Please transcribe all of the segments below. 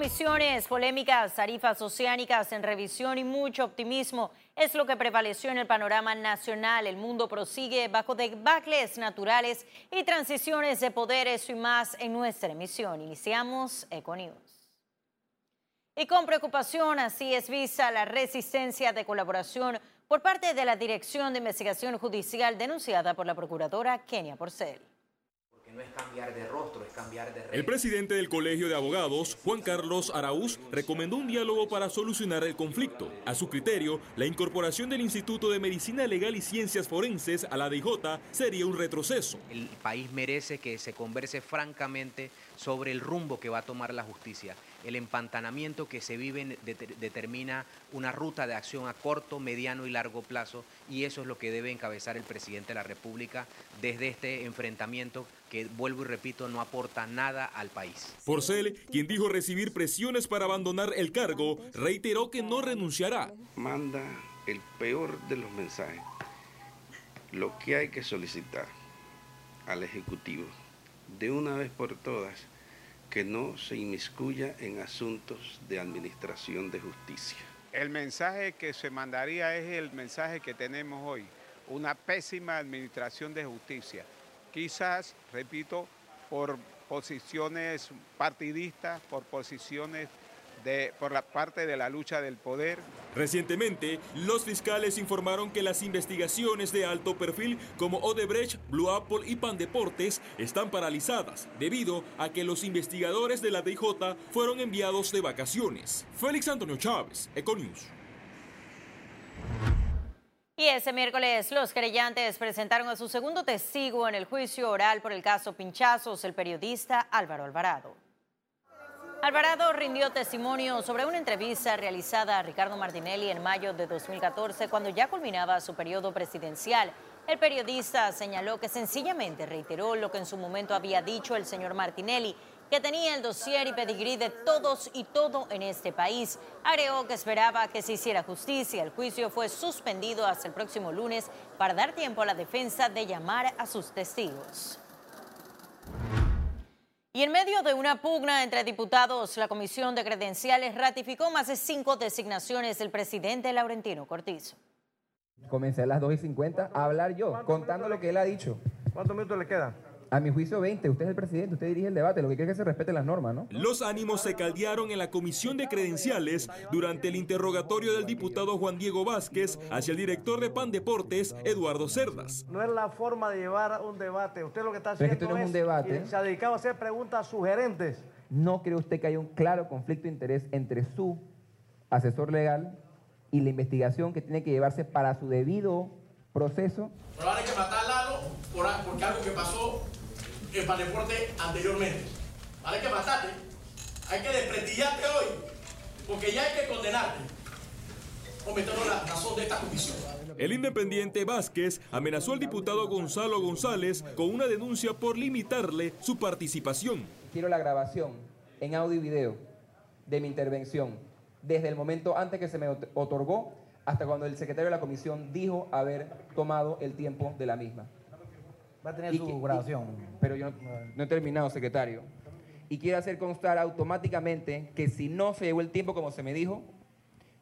Comisiones, polémicas, tarifas oceánicas en revisión y mucho optimismo es lo que prevaleció en el panorama nacional. El mundo prosigue bajo debacles naturales y transiciones de poder, eso y más en nuestra emisión. Iniciamos Econews. Y con preocupación así es vista la resistencia de colaboración por parte de la Dirección de Investigación Judicial denunciada por la Procuradora Kenia Porcel no es cambiar de rostro, es cambiar de El presidente del Colegio de Abogados, Juan Carlos Araúz, recomendó un diálogo para solucionar el conflicto. A su criterio, la incorporación del Instituto de Medicina Legal y Ciencias Forenses a la DJ sería un retroceso. El país merece que se converse francamente sobre el rumbo que va a tomar la justicia. El empantanamiento que se vive determina una ruta de acción a corto, mediano y largo plazo y eso es lo que debe encabezar el presidente de la República desde este enfrentamiento que, vuelvo y repito, no aporta nada al país. Porcel, quien dijo recibir presiones para abandonar el cargo, reiteró que no renunciará. Manda el peor de los mensajes. Lo que hay que solicitar al Ejecutivo, de una vez por todas, que no se inmiscuya en asuntos de administración de justicia. El mensaje que se mandaría es el mensaje que tenemos hoy, una pésima administración de justicia quizás, repito, por posiciones partidistas, por posiciones de, por la parte de la lucha del poder. Recientemente, los fiscales informaron que las investigaciones de alto perfil como Odebrecht, Blue Apple y Pan Deportes están paralizadas debido a que los investigadores de la DJ fueron enviados de vacaciones. Félix Antonio Chávez, Econius. Y ese miércoles los querellantes presentaron a su segundo testigo en el juicio oral por el caso Pinchazos, el periodista Álvaro Alvarado. Alvarado rindió testimonio sobre una entrevista realizada a Ricardo Martinelli en mayo de 2014 cuando ya culminaba su periodo presidencial. El periodista señaló que sencillamente reiteró lo que en su momento había dicho el señor Martinelli que tenía el dossier y pedigrí de todos y todo en este país. Agregó que esperaba que se hiciera justicia. El juicio fue suspendido hasta el próximo lunes para dar tiempo a la defensa de llamar a sus testigos. Y en medio de una pugna entre diputados, la Comisión de Credenciales ratificó más de cinco designaciones del presidente Laurentino Cortizo. Comencé a las 2 y 50 a hablar yo, contando lo que él ha dicho. ¿Cuántos minutos le quedan? A mi juicio 20, usted es el presidente, usted dirige el debate, lo que quiere es que se respeten las normas, ¿no? Los ánimos se caldearon en la comisión de credenciales durante el interrogatorio del diputado Juan Diego Vázquez hacia el director de PAN Deportes, Eduardo Cerdas. No es la forma de llevar un debate, usted lo que está haciendo es, que es, un debate. se ha dedicado a hacer preguntas sugerentes. ¿No cree usted que hay un claro conflicto de interés entre su asesor legal y la investigación que tiene que llevarse para su debido proceso? Pero ahora hay que matar por, porque algo que pasó en Paneporte anteriormente. Hay que matarte, hay que desprestillarte hoy, porque ya hay que condenarte. Cometieron la razón de esta comisión. El independiente Vázquez amenazó al diputado Gonzalo González con una denuncia por limitarle su participación. Quiero la grabación en audio y video de mi intervención, desde el momento antes que se me otorgó hasta cuando el secretario de la comisión dijo haber tomado el tiempo de la misma. Va a tener su grabación. pero yo no, he terminado, secretario. Y quiero hacer constar automáticamente que si no se llevó el tiempo como se me dijo,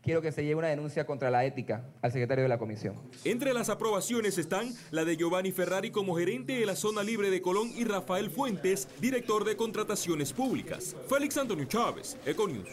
quiero que se lleve una denuncia contra la ética al secretario de la comisión. Entre las aprobaciones están la de Giovanni Ferrari como gerente de la zona libre de Colón y Rafael Fuentes, director de contrataciones públicas. Félix Antonio Chávez, Econius.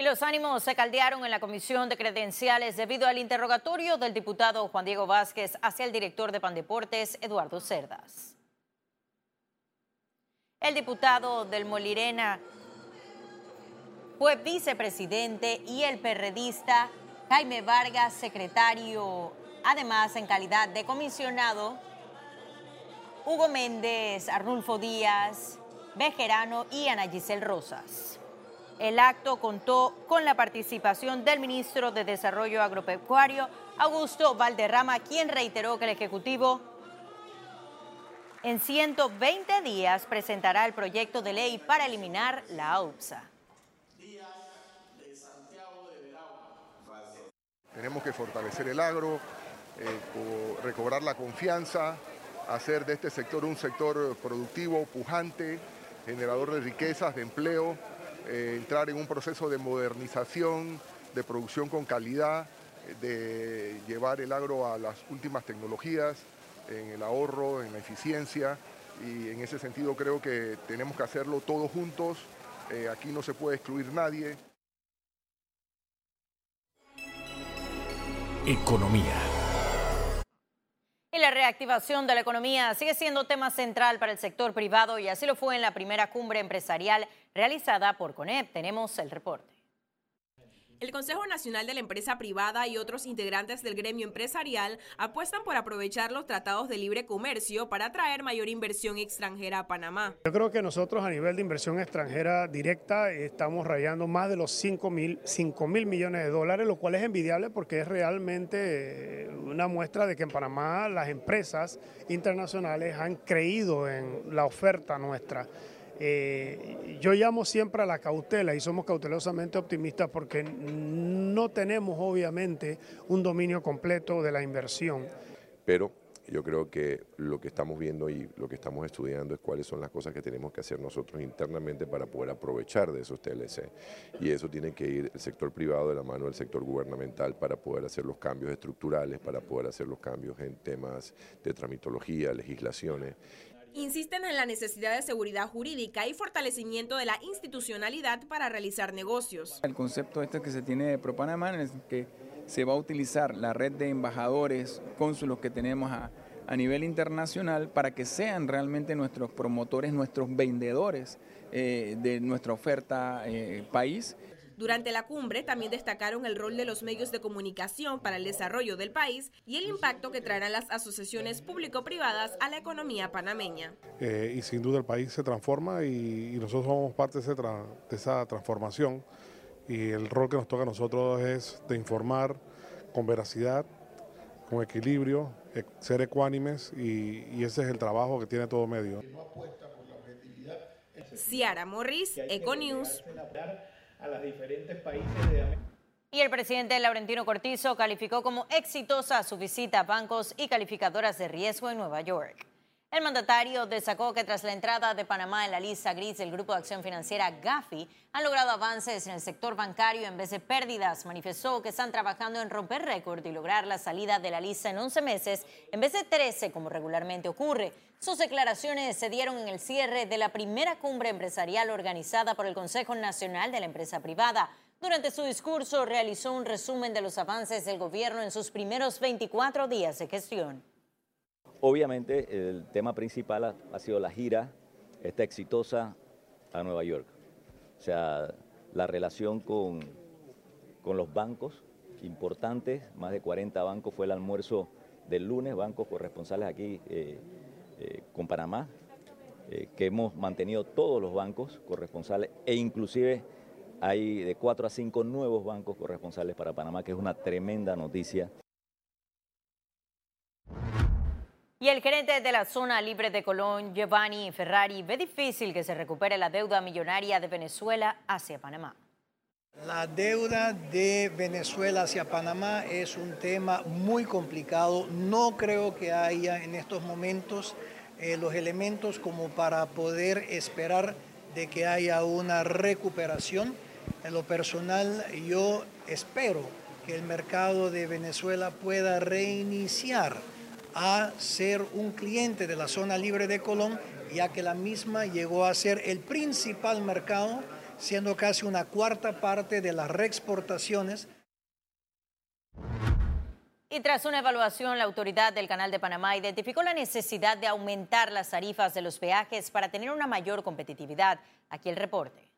Y los ánimos se caldearon en la comisión de credenciales debido al interrogatorio del diputado Juan Diego Vázquez hacia el director de Pandeportes, Eduardo Cerdas. El diputado del Molirena fue vicepresidente y el perredista Jaime Vargas, secretario, además en calidad de comisionado, Hugo Méndez, Arnulfo Díaz, Bejerano y Ana Giselle Rosas. El acto contó con la participación del ministro de Desarrollo Agropecuario, Augusto Valderrama, quien reiteró que el Ejecutivo en 120 días presentará el proyecto de ley para eliminar la AUPSA. Tenemos que fortalecer el agro, eh, recobrar la confianza, hacer de este sector un sector productivo, pujante, generador de riquezas, de empleo, eh, entrar en un proceso de modernización, de producción con calidad, de llevar el agro a las últimas tecnologías, en el ahorro, en la eficiencia, y en ese sentido creo que tenemos que hacerlo todos juntos, eh, aquí no se puede excluir nadie. Economía. Y la reactivación de la economía sigue siendo tema central para el sector privado y así lo fue en la primera cumbre empresarial realizada por CONEP. Tenemos el reporte. El Consejo Nacional de la Empresa Privada y otros integrantes del gremio empresarial apuestan por aprovechar los tratados de libre comercio para atraer mayor inversión extranjera a Panamá. Yo creo que nosotros a nivel de inversión extranjera directa estamos rayando más de los 5 mil, mil millones de dólares, lo cual es envidiable porque es realmente una muestra de que en Panamá las empresas internacionales han creído en la oferta nuestra. Eh, yo llamo siempre a la cautela y somos cautelosamente optimistas porque no tenemos obviamente un dominio completo de la inversión. Pero yo creo que lo que estamos viendo y lo que estamos estudiando es cuáles son las cosas que tenemos que hacer nosotros internamente para poder aprovechar de esos TLC. Y eso tiene que ir el sector privado de la mano del sector gubernamental para poder hacer los cambios estructurales, para poder hacer los cambios en temas de tramitología, legislaciones insisten en la necesidad de seguridad jurídica y fortalecimiento de la institucionalidad para realizar negocios. El concepto este que se tiene de ProPanamá es que se va a utilizar la red de embajadores, cónsulos que tenemos a, nivel internacional para que sean realmente nuestros promotores, nuestros vendedores eh, de nuestra oferta eh, país durante la cumbre también destacaron el rol de los medios de comunicación para el desarrollo del país y el impacto que traerán las asociaciones público-privadas a la economía panameña. Eh, y sin duda el país se transforma y, nosotros somos parte de, esa transformación y el rol que nos toca a nosotros es de informar con veracidad, con equilibrio, eh, ser ecuánimes y, y ese es el trabajo que tiene todo medio. Ciara Morris, Econews a los diferentes países de América. Y el presidente Laurentino Cortizo calificó como exitosa su visita a bancos y calificadoras de riesgo en Nueva York. El mandatario destacó que tras la entrada de Panamá en la lista gris del Grupo de Acción Financiera GAFI, han logrado avances en el sector bancario en vez de pérdidas. Manifestó que están trabajando en romper récord y lograr la salida de la lista en 11 meses en vez de 13 como regularmente ocurre. Sus declaraciones se dieron en el cierre de la primera cumbre empresarial organizada por el Consejo Nacional de la Empresa Privada. Durante su discurso realizó un resumen de los avances del gobierno en sus primeros 24 días de gestión. Obviamente el tema principal ha, sido la gira, esta exitosa a Nueva York. O sea, la relación con, con los bancos importantes, más de 40 bancos fue el almuerzo del lunes, bancos corresponsales aquí eh, eh, con Panamá, eh, que hemos mantenido todos los bancos corresponsales e inclusive hay de 4 a 5 nuevos bancos corresponsales para Panamá, que es una tremenda noticia. Y el gerente de la zona libre de Colón, Giovanni Ferrari, ve difícil que se recupere la deuda millonaria de Venezuela hacia Panamá. La deuda de Venezuela hacia Panamá es un tema muy complicado. No creo que haya en estos momentos eh, los elementos como para poder esperar de que haya una recuperación. En lo personal, yo espero que el mercado de Venezuela pueda reiniciar a ser un cliente de la zona libre de Colón, ya que la misma llegó a ser el principal mercado, siendo casi una cuarta parte de las reexportaciones. Y tras una evaluación, la autoridad del Canal de Panamá identificó la necesidad de aumentar las tarifas de los peajes para tener una mayor competitividad. Aquí el reporte.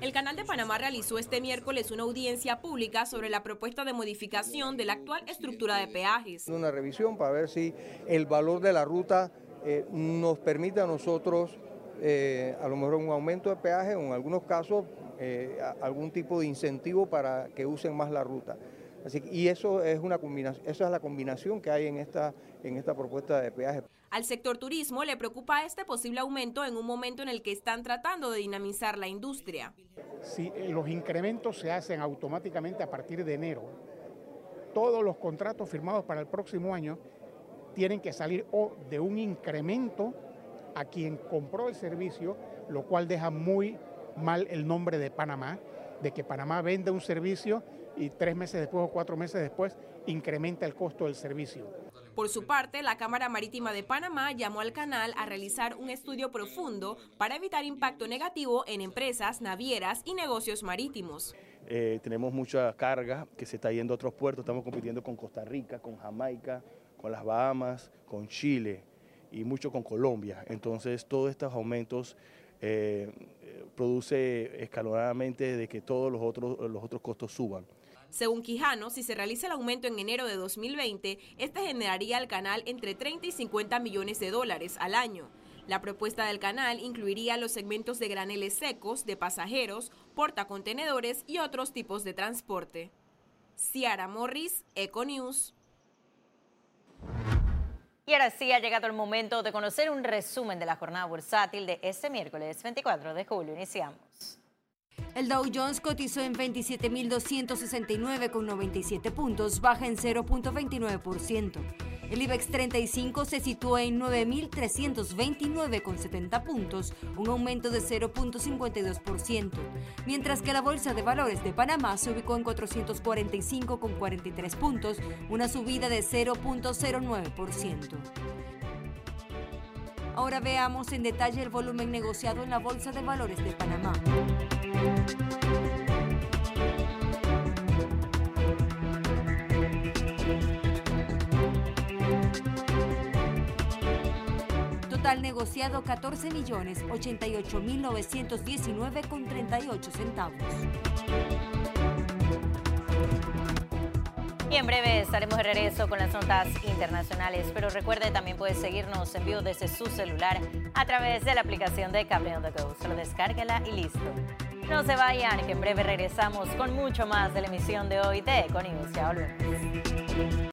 El Canal de Panamá realizó este miércoles una audiencia pública sobre la propuesta de modificación de la actual estructura de peajes. Una revisión para ver si el valor de la ruta eh, nos permite a nosotros eh, a lo mejor un aumento de peaje o en algunos casos eh, algún tipo de incentivo para que usen más la ruta. Así, y eso es, una combinación, eso es la combinación que hay en esta, en esta propuesta de peaje. Al sector turismo le preocupa este posible aumento en un momento en el que están tratando de dinamizar la industria. Si eh, los incrementos se hacen automáticamente a partir de enero, todos los contratos firmados para el próximo año tienen que salir o de un incremento a quien compró el servicio, lo cual deja muy mal el nombre de Panamá, de que Panamá vende un servicio y tres meses después o cuatro meses después incrementa el costo del servicio. Por su parte, la Cámara Marítima de Panamá llamó al canal a realizar un estudio profundo para evitar impacto negativo en empresas, navieras y negocios marítimos. Eh, tenemos mucha carga que se está yendo a otros puertos, estamos compitiendo con Costa Rica, con Jamaica, con las Bahamas, con Chile y mucho con Colombia. Entonces, todos estos aumentos eh, produce escalonadamente de que todos los otros, los otros costos suban. Según Quijano, si se realiza el aumento en enero de 2020, este generaría al canal entre 30 y 50 millones de dólares al año. La propuesta del canal incluiría los segmentos de graneles secos, de pasajeros, portacontenedores y otros tipos de transporte. Ciara Morris, Econews. Y ahora sí ha llegado el momento de conocer un resumen de la jornada bursátil de este miércoles 24 de julio. Iniciamos. El Dow Jones cotizó en 27.269,97 puntos, baja en 0.29%. El IBEX 35 se situó en 9.329,70 puntos, un aumento de 0.52%, mientras que la Bolsa de Valores de Panamá se ubicó en 445,43 puntos, una subida de 0.09%. Ahora veamos en detalle el volumen negociado en la Bolsa de Valores de Panamá. Total negociado 14 millones 88 mil 919 con 38 centavos. Y en breve estaremos de regreso con las notas internacionales, pero recuerde también puede seguirnos en vivo desde su celular a través de la aplicación de Cable on the Go. Solo descárguela y listo. No se vayan, que en breve regresamos con mucho más de la emisión de hoy de Econius. Ya volvemos.